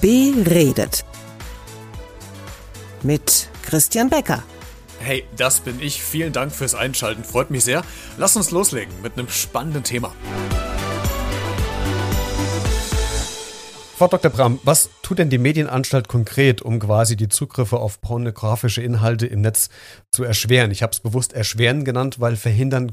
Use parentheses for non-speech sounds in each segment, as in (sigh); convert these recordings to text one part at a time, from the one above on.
Beredet. Mit Christian Becker. Hey, das bin ich. Vielen Dank fürs Einschalten. Freut mich sehr. Lass uns loslegen mit einem spannenden Thema. Frau Dr. Bram, was tut denn die Medienanstalt konkret, um quasi die Zugriffe auf pornografische Inhalte im Netz zu erschweren? Ich habe es bewusst erschweren genannt, weil verhindern,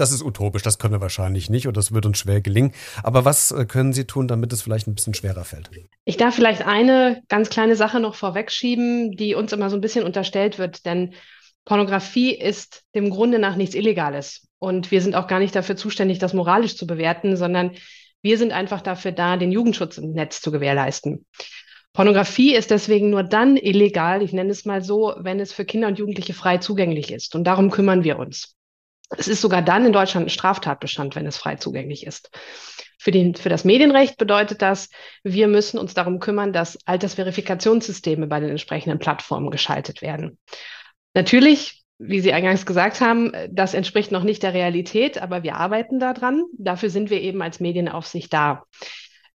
das ist utopisch, das können wir wahrscheinlich nicht und das wird uns schwer gelingen. Aber was äh, können Sie tun, damit es vielleicht ein bisschen schwerer fällt? Ich darf vielleicht eine ganz kleine Sache noch vorwegschieben, die uns immer so ein bisschen unterstellt wird, denn Pornografie ist dem Grunde nach nichts Illegales. Und wir sind auch gar nicht dafür zuständig, das moralisch zu bewerten, sondern wir sind einfach dafür da, den Jugendschutz im Netz zu gewährleisten. Pornografie ist deswegen nur dann illegal, ich nenne es mal so, wenn es für Kinder und Jugendliche frei zugänglich ist. Und darum kümmern wir uns. Es ist sogar dann in Deutschland ein Straftatbestand, wenn es frei zugänglich ist. Für, den, für das Medienrecht bedeutet das, wir müssen uns darum kümmern, dass Altersverifikationssysteme bei den entsprechenden Plattformen geschaltet werden. Natürlich wie Sie eingangs gesagt haben, das entspricht noch nicht der Realität, aber wir arbeiten daran. Dafür sind wir eben als Medienaufsicht da.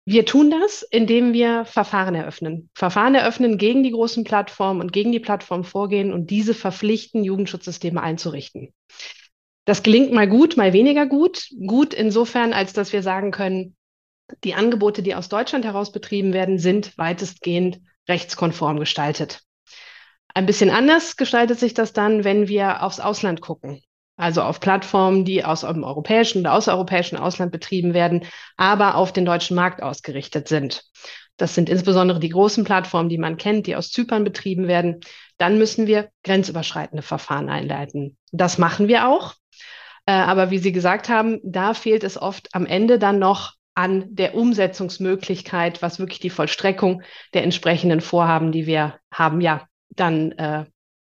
Wir tun das, indem wir Verfahren eröffnen. Verfahren eröffnen gegen die großen Plattformen und gegen die Plattformen vorgehen und diese verpflichten, Jugendschutzsysteme einzurichten. Das gelingt mal gut, mal weniger gut. Gut insofern, als dass wir sagen können, die Angebote, die aus Deutschland heraus betrieben werden, sind weitestgehend rechtskonform gestaltet. Ein bisschen anders gestaltet sich das dann, wenn wir aufs Ausland gucken. Also auf Plattformen, die aus dem europäischen oder außereuropäischen Ausland betrieben werden, aber auf den deutschen Markt ausgerichtet sind. Das sind insbesondere die großen Plattformen, die man kennt, die aus Zypern betrieben werden. Dann müssen wir grenzüberschreitende Verfahren einleiten. Das machen wir auch. Äh, aber wie Sie gesagt haben, da fehlt es oft am Ende dann noch an der Umsetzungsmöglichkeit, was wirklich die Vollstreckung der entsprechenden Vorhaben, die wir haben, ja, dann äh,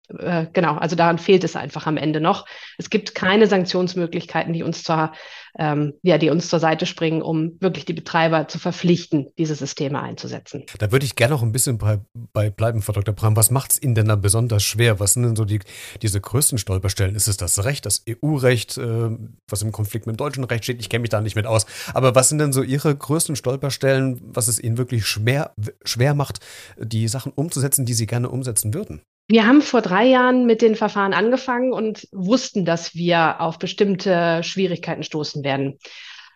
äh, genau, also daran fehlt es einfach am Ende noch. Es gibt keine Sanktionsmöglichkeiten, die uns zur, ähm, ja, die uns zur Seite springen, um wirklich die Betreiber zu verpflichten, diese Systeme einzusetzen. Da würde ich gerne noch ein bisschen bei, bei bleiben, Frau Dr. Bram. Was macht es Ihnen denn da besonders schwer? Was sind denn so die, diese größten Stolperstellen? Ist es das Recht, das EU-Recht, äh, was im Konflikt mit dem deutschen Recht steht? Ich kenne mich da nicht mit aus. Aber was sind denn so Ihre größten Stolperstellen, was es Ihnen wirklich schwer, schwer macht, die Sachen umzusetzen, die Sie gerne umsetzen würden? Wir haben vor drei Jahren mit den Verfahren angefangen und wussten, dass wir auf bestimmte Schwierigkeiten stoßen werden.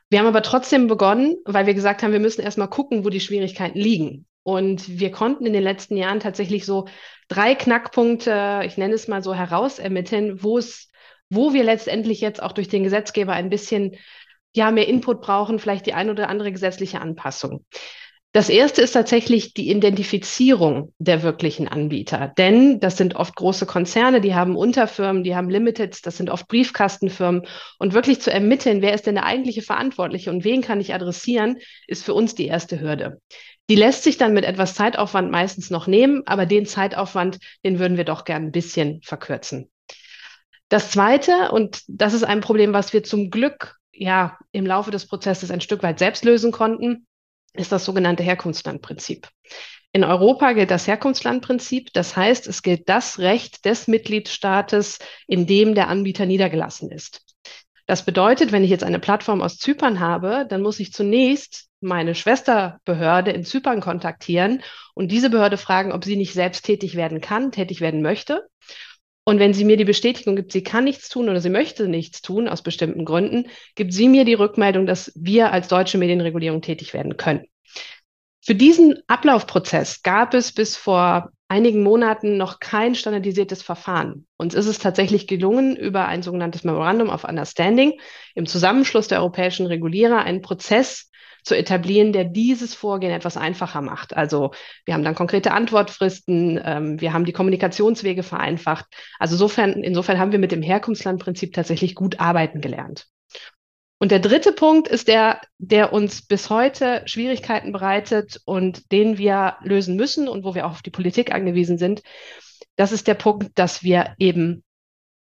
Wir haben aber trotzdem begonnen, weil wir gesagt haben, wir müssen erstmal gucken, wo die Schwierigkeiten liegen. Und wir konnten in den letzten Jahren tatsächlich so drei Knackpunkte, ich nenne es mal so, herausermitteln, wo es, wo wir letztendlich jetzt auch durch den Gesetzgeber ein bisschen ja, mehr Input brauchen, vielleicht die ein oder andere gesetzliche Anpassung. Das erste ist tatsächlich die Identifizierung der wirklichen Anbieter. Denn das sind oft große Konzerne, die haben Unterfirmen, die haben Limiteds, das sind oft Briefkastenfirmen. Und wirklich zu ermitteln, wer ist denn der eigentliche Verantwortliche und wen kann ich adressieren, ist für uns die erste Hürde. Die lässt sich dann mit etwas Zeitaufwand meistens noch nehmen, aber den Zeitaufwand, den würden wir doch gern ein bisschen verkürzen. Das zweite, und das ist ein Problem, was wir zum Glück ja im Laufe des Prozesses ein Stück weit selbst lösen konnten, ist das sogenannte Herkunftslandprinzip. In Europa gilt das Herkunftslandprinzip. Das heißt, es gilt das Recht des Mitgliedstaates, in dem der Anbieter niedergelassen ist. Das bedeutet, wenn ich jetzt eine Plattform aus Zypern habe, dann muss ich zunächst meine Schwesterbehörde in Zypern kontaktieren und diese Behörde fragen, ob sie nicht selbst tätig werden kann, tätig werden möchte. Und wenn sie mir die Bestätigung gibt, sie kann nichts tun oder sie möchte nichts tun aus bestimmten Gründen, gibt sie mir die Rückmeldung, dass wir als deutsche Medienregulierung tätig werden können. Für diesen Ablaufprozess gab es bis vor einigen Monaten noch kein standardisiertes Verfahren. Uns ist es tatsächlich gelungen, über ein sogenanntes Memorandum of Understanding im Zusammenschluss der europäischen Regulierer einen Prozess zu etablieren, der dieses Vorgehen etwas einfacher macht. Also wir haben dann konkrete Antwortfristen, ähm, wir haben die Kommunikationswege vereinfacht. Also insofern, insofern haben wir mit dem Herkunftslandprinzip tatsächlich gut arbeiten gelernt. Und der dritte Punkt ist der, der uns bis heute Schwierigkeiten bereitet und den wir lösen müssen und wo wir auch auf die Politik angewiesen sind. Das ist der Punkt, dass wir eben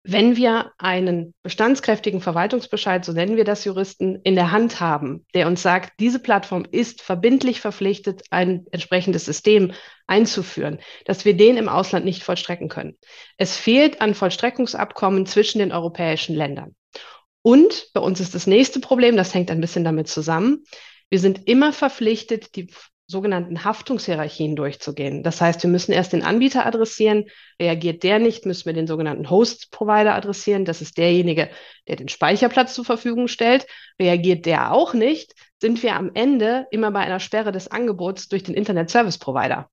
wenn wir einen bestandskräftigen Verwaltungsbescheid, so nennen wir das Juristen, in der Hand haben, der uns sagt, diese Plattform ist verbindlich verpflichtet, ein entsprechendes System einzuführen, dass wir den im Ausland nicht vollstrecken können. Es fehlt an Vollstreckungsabkommen zwischen den europäischen Ländern. Und bei uns ist das nächste Problem, das hängt ein bisschen damit zusammen. Wir sind immer verpflichtet, die sogenannten Haftungshierarchien durchzugehen. Das heißt, wir müssen erst den Anbieter adressieren. Reagiert der nicht, müssen wir den sogenannten Host-Provider adressieren. Das ist derjenige, der den Speicherplatz zur Verfügung stellt. Reagiert der auch nicht, sind wir am Ende immer bei einer Sperre des Angebots durch den Internet Service Provider.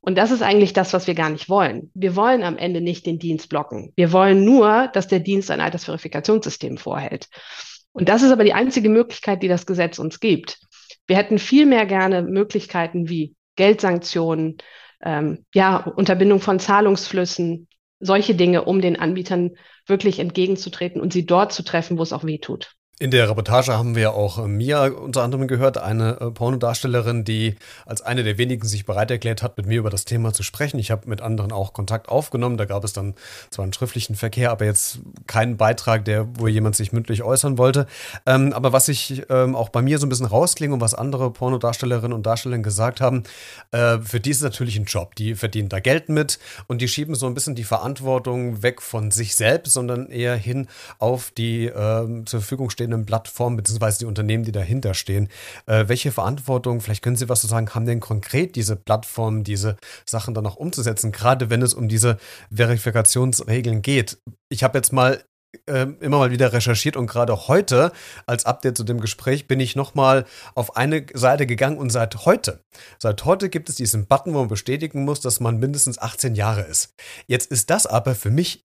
Und das ist eigentlich das, was wir gar nicht wollen. Wir wollen am Ende nicht den Dienst blocken. Wir wollen nur, dass der Dienst ein Altersverifikationssystem vorhält. Und das ist aber die einzige Möglichkeit, die das Gesetz uns gibt. Wir hätten viel mehr gerne Möglichkeiten wie Geldsanktionen, ähm, ja, Unterbindung von Zahlungsflüssen, solche Dinge, um den Anbietern wirklich entgegenzutreten und sie dort zu treffen, wo es auch weh tut. In der Reportage haben wir auch äh, Mia unter anderem gehört, eine äh, Pornodarstellerin, die als eine der wenigen sich bereit erklärt hat, mit mir über das Thema zu sprechen. Ich habe mit anderen auch Kontakt aufgenommen. Da gab es dann zwar einen schriftlichen Verkehr, aber jetzt keinen Beitrag, der, wo jemand sich mündlich äußern wollte. Ähm, aber was ich ähm, auch bei mir so ein bisschen rausklinge und was andere Pornodarstellerinnen und Darsteller gesagt haben, äh, für die ist es natürlich ein Job. Die verdienen da Geld mit und die schieben so ein bisschen die Verantwortung weg von sich selbst, sondern eher hin auf die äh, zur Verfügung stehende bestehenden Plattformen beziehungsweise die Unternehmen, die dahinter stehen. Äh, welche Verantwortung, vielleicht können Sie was zu sagen, haben denn konkret diese Plattformen, diese Sachen dann auch umzusetzen, gerade wenn es um diese Verifikationsregeln geht? Ich habe jetzt mal äh, immer mal wieder recherchiert und gerade heute als Update zu dem Gespräch bin ich nochmal auf eine Seite gegangen und seit heute, seit heute gibt es diesen Button, wo man bestätigen muss, dass man mindestens 18 Jahre ist. Jetzt ist das aber für mich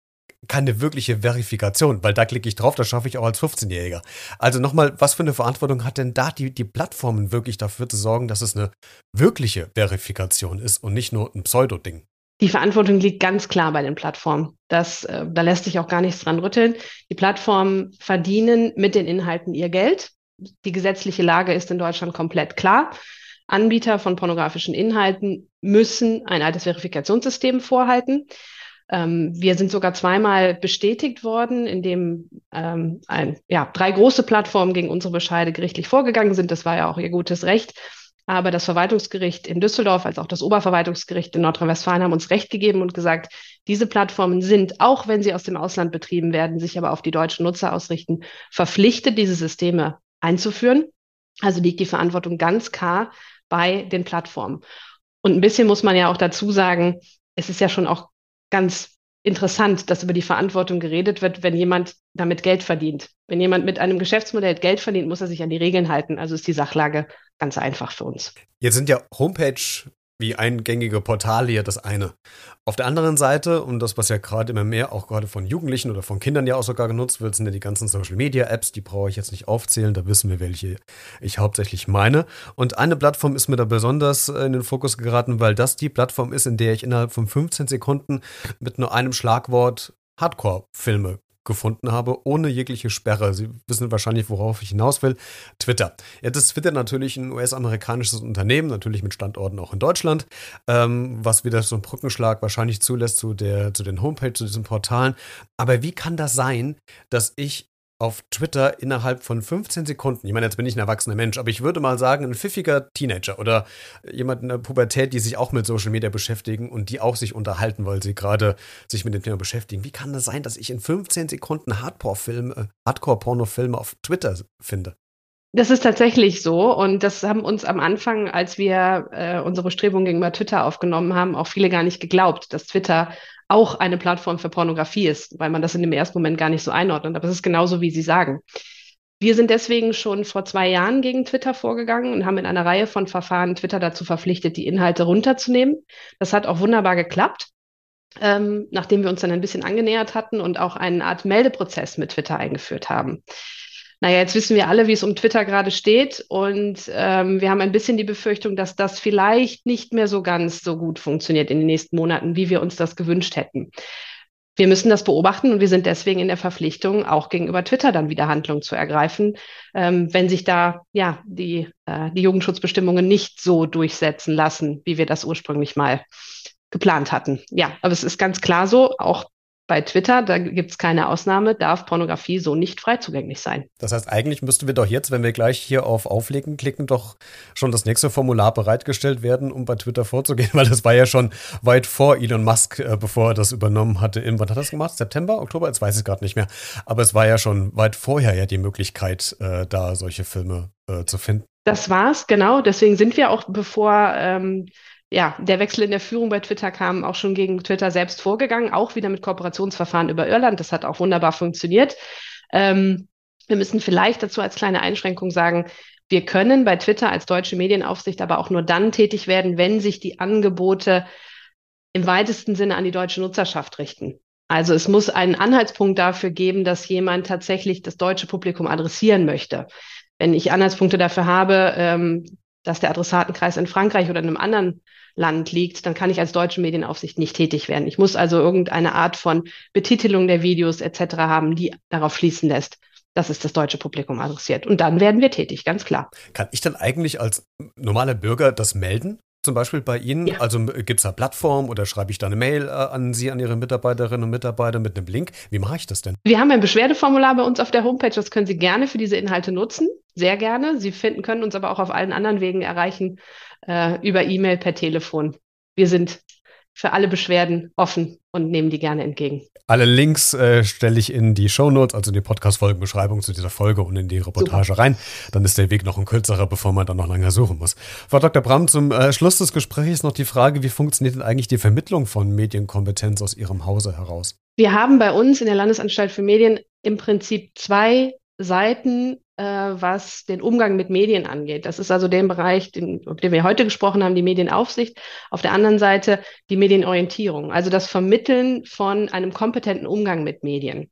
keine wirkliche Verifikation, weil da klicke ich drauf, das schaffe ich auch als 15-Jähriger. Also nochmal, was für eine Verantwortung hat denn da die, die Plattformen wirklich dafür zu sorgen, dass es eine wirkliche Verifikation ist und nicht nur ein Pseudo-Ding? Die Verantwortung liegt ganz klar bei den Plattformen. Das, äh, da lässt sich auch gar nichts dran rütteln. Die Plattformen verdienen mit den Inhalten ihr Geld. Die gesetzliche Lage ist in Deutschland komplett klar. Anbieter von pornografischen Inhalten müssen ein altes Verifikationssystem vorhalten. Ähm, wir sind sogar zweimal bestätigt worden, indem ähm, ein, ja, drei große Plattformen gegen unsere Bescheide gerichtlich vorgegangen sind. Das war ja auch ihr gutes Recht. Aber das Verwaltungsgericht in Düsseldorf als auch das Oberverwaltungsgericht in Nordrhein-Westfalen haben uns Recht gegeben und gesagt, diese Plattformen sind, auch wenn sie aus dem Ausland betrieben werden, sich aber auf die deutschen Nutzer ausrichten, verpflichtet, diese Systeme einzuführen. Also liegt die Verantwortung ganz klar bei den Plattformen. Und ein bisschen muss man ja auch dazu sagen, es ist ja schon auch ganz interessant, dass über die Verantwortung geredet wird, wenn jemand damit Geld verdient. Wenn jemand mit einem Geschäftsmodell Geld verdient, muss er sich an die Regeln halten. Also ist die Sachlage ganz einfach für uns. Jetzt sind ja Homepage wie eingängige Portale ja das eine. Auf der anderen Seite, und das, was ja gerade immer mehr auch gerade von Jugendlichen oder von Kindern ja auch sogar genutzt wird, sind ja die ganzen Social Media Apps, die brauche ich jetzt nicht aufzählen, da wissen wir, welche ich hauptsächlich meine. Und eine Plattform ist mir da besonders in den Fokus geraten, weil das die Plattform ist, in der ich innerhalb von 15 Sekunden mit nur einem Schlagwort Hardcore-Filme gefunden habe, ohne jegliche Sperre. Sie wissen wahrscheinlich, worauf ich hinaus will. Twitter. Jetzt ist Twitter natürlich ein US-amerikanisches Unternehmen, natürlich mit Standorten auch in Deutschland, ähm, was wieder so einen Brückenschlag wahrscheinlich zulässt zu, der, zu den Homepage, zu diesen Portalen. Aber wie kann das sein, dass ich auf Twitter innerhalb von 15 Sekunden, ich meine, jetzt bin ich ein erwachsener Mensch, aber ich würde mal sagen, ein pfiffiger Teenager oder jemand in der Pubertät, die sich auch mit Social Media beschäftigen und die auch sich unterhalten, weil sie gerade sich mit dem Thema beschäftigen. Wie kann das sein, dass ich in 15 Sekunden Hardcore-Filme, Hardcore-Porno-Filme auf Twitter finde? Das ist tatsächlich so und das haben uns am Anfang, als wir äh, unsere Bestrebungen gegenüber Twitter aufgenommen haben, auch viele gar nicht geglaubt, dass Twitter auch eine Plattform für Pornografie ist, weil man das in dem ersten Moment gar nicht so einordnet. Aber es ist genauso, wie Sie sagen. Wir sind deswegen schon vor zwei Jahren gegen Twitter vorgegangen und haben in einer Reihe von Verfahren Twitter dazu verpflichtet, die Inhalte runterzunehmen. Das hat auch wunderbar geklappt, ähm, nachdem wir uns dann ein bisschen angenähert hatten und auch eine Art Meldeprozess mit Twitter eingeführt haben. Naja, jetzt wissen wir alle, wie es um Twitter gerade steht und ähm, wir haben ein bisschen die Befürchtung, dass das vielleicht nicht mehr so ganz so gut funktioniert in den nächsten Monaten, wie wir uns das gewünscht hätten. Wir müssen das beobachten und wir sind deswegen in der Verpflichtung, auch gegenüber Twitter dann wieder Handlung zu ergreifen, ähm, wenn sich da ja die, äh, die Jugendschutzbestimmungen nicht so durchsetzen lassen, wie wir das ursprünglich mal geplant hatten. Ja, aber es ist ganz klar so, auch bei Twitter, da gibt es keine Ausnahme, darf Pornografie so nicht frei zugänglich sein. Das heißt, eigentlich müssten wir doch jetzt, wenn wir gleich hier auf Auflegen klicken, doch schon das nächste Formular bereitgestellt werden, um bei Twitter vorzugehen, (laughs) weil das war ja schon weit vor Elon Musk, äh, bevor er das übernommen hatte. Im, wann hat er das gemacht? September, Oktober? Jetzt weiß ich gerade nicht mehr. Aber es war ja schon weit vorher ja die Möglichkeit, äh, da solche Filme äh, zu finden. Das war's, genau. Deswegen sind wir auch, bevor ähm, ja, der Wechsel in der Führung bei Twitter kam auch schon gegen Twitter selbst vorgegangen, auch wieder mit Kooperationsverfahren über Irland. Das hat auch wunderbar funktioniert. Ähm, wir müssen vielleicht dazu als kleine Einschränkung sagen, wir können bei Twitter als deutsche Medienaufsicht aber auch nur dann tätig werden, wenn sich die Angebote im weitesten Sinne an die deutsche Nutzerschaft richten. Also es muss einen Anhaltspunkt dafür geben, dass jemand tatsächlich das deutsche Publikum adressieren möchte. Wenn ich Anhaltspunkte dafür habe, ähm, dass der Adressatenkreis in Frankreich oder in einem anderen Land liegt, dann kann ich als deutsche Medienaufsicht nicht tätig werden. Ich muss also irgendeine Art von Betitelung der Videos etc. haben, die darauf schließen lässt, dass es das deutsche Publikum adressiert. Und dann werden wir tätig, ganz klar. Kann ich dann eigentlich als normaler Bürger das melden? Zum Beispiel bei Ihnen, ja. also gibt es da Plattform oder schreibe ich da eine Mail äh, an Sie, an Ihre Mitarbeiterinnen und Mitarbeiter mit einem Link? Wie mache ich das denn? Wir haben ein Beschwerdeformular bei uns auf der Homepage, das können Sie gerne für diese Inhalte nutzen, sehr gerne. Sie finden, können uns aber auch auf allen anderen Wegen erreichen, äh, über E-Mail, per Telefon. Wir sind für alle Beschwerden offen und nehmen die gerne entgegen. Alle Links äh, stelle ich in die Shownotes, also in die Podcast-Folgenbeschreibung zu dieser Folge und in die Reportage Super. rein. Dann ist der Weg noch ein kürzerer, bevor man dann noch lange suchen muss. Frau Dr. Bramm, zum äh, Schluss des Gesprächs noch die Frage, wie funktioniert denn eigentlich die Vermittlung von Medienkompetenz aus Ihrem Hause heraus? Wir haben bei uns in der Landesanstalt für Medien im Prinzip zwei Seiten äh, was den Umgang mit Medien angeht. Das ist also der Bereich, den, über den wir heute gesprochen haben, die Medienaufsicht. Auf der anderen Seite die Medienorientierung, also das Vermitteln von einem kompetenten Umgang mit Medien.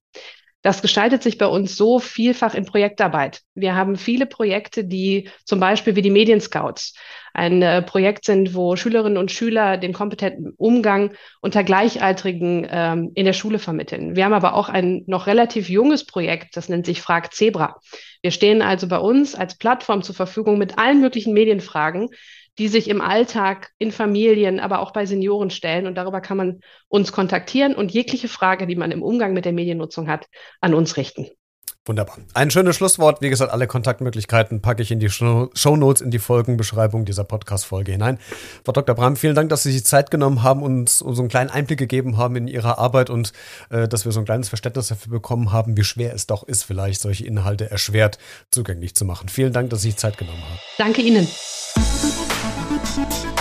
Das gestaltet sich bei uns so vielfach in Projektarbeit. Wir haben viele Projekte, die zum Beispiel wie die Medienscouts ein äh, Projekt sind, wo Schülerinnen und Schüler den kompetenten Umgang unter Gleichaltrigen ähm, in der Schule vermitteln. Wir haben aber auch ein noch relativ junges Projekt, das nennt sich Frag Zebra. Wir stehen also bei uns als Plattform zur Verfügung mit allen möglichen Medienfragen, die sich im Alltag in Familien, aber auch bei Senioren stellen. Und darüber kann man uns kontaktieren und jegliche Frage, die man im Umgang mit der Mediennutzung hat, an uns richten. Wunderbar. Ein schönes Schlusswort. Wie gesagt, alle Kontaktmöglichkeiten packe ich in die Show Notes, in die Folgenbeschreibung dieser Podcast-Folge hinein. Frau Dr. Bram, vielen Dank, dass Sie sich Zeit genommen haben und uns so einen kleinen Einblick gegeben haben in Ihre Arbeit und äh, dass wir so ein kleines Verständnis dafür bekommen haben, wie schwer es doch ist, vielleicht solche Inhalte erschwert zugänglich zu machen. Vielen Dank, dass Sie sich Zeit genommen haben. Danke Ihnen. Thank you.